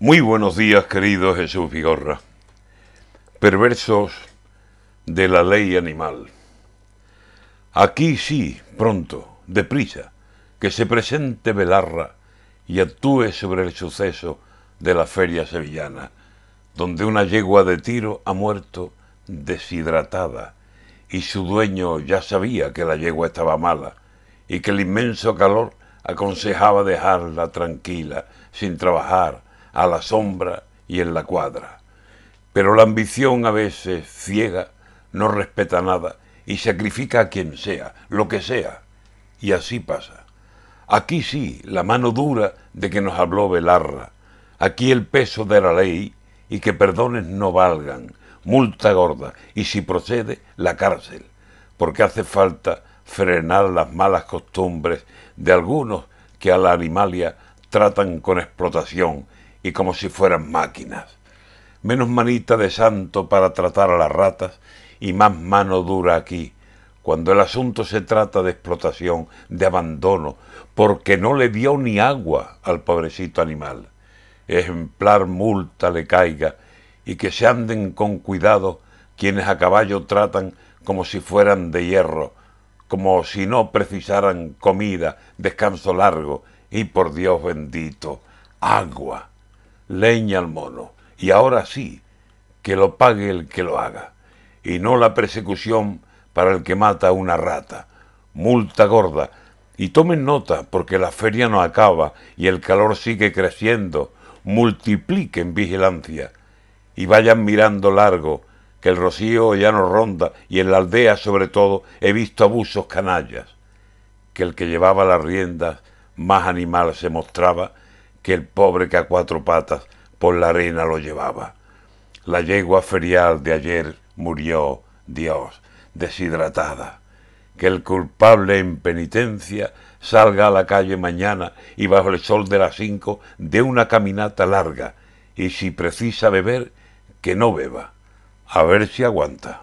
Muy buenos días, querido Jesús Vigorra. Perversos de la ley animal. Aquí sí, pronto, deprisa, que se presente Belarra y actúe sobre el suceso de la feria sevillana, donde una yegua de tiro ha muerto deshidratada y su dueño ya sabía que la yegua estaba mala y que el inmenso calor aconsejaba dejarla tranquila, sin trabajar, a la sombra y en la cuadra. Pero la ambición a veces ciega no respeta nada y sacrifica a quien sea, lo que sea. Y así pasa. Aquí sí, la mano dura de que nos habló Belarra. Aquí el peso de la ley y que perdones no valgan, multa gorda y si procede, la cárcel. Porque hace falta frenar las malas costumbres de algunos que a la animalia tratan con explotación y como si fueran máquinas. Menos manita de santo para tratar a las ratas y más mano dura aquí, cuando el asunto se trata de explotación, de abandono, porque no le dio ni agua al pobrecito animal. Ejemplar multa le caiga y que se anden con cuidado quienes a caballo tratan como si fueran de hierro, como si no precisaran comida, descanso largo y por Dios bendito, agua leña al mono. Y ahora sí, que lo pague el que lo haga, y no la persecución para el que mata a una rata. Multa gorda. Y tomen nota, porque la feria no acaba y el calor sigue creciendo. Multipliquen vigilancia y vayan mirando largo, que el rocío ya no ronda y en la aldea sobre todo he visto abusos canallas, que el que llevaba las riendas más animal se mostraba que el pobre que a cuatro patas por la arena lo llevaba. La yegua ferial de ayer murió, Dios, deshidratada. Que el culpable en penitencia salga a la calle mañana y bajo el sol de las cinco de una caminata larga, y si precisa beber, que no beba, a ver si aguanta.